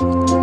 Bye.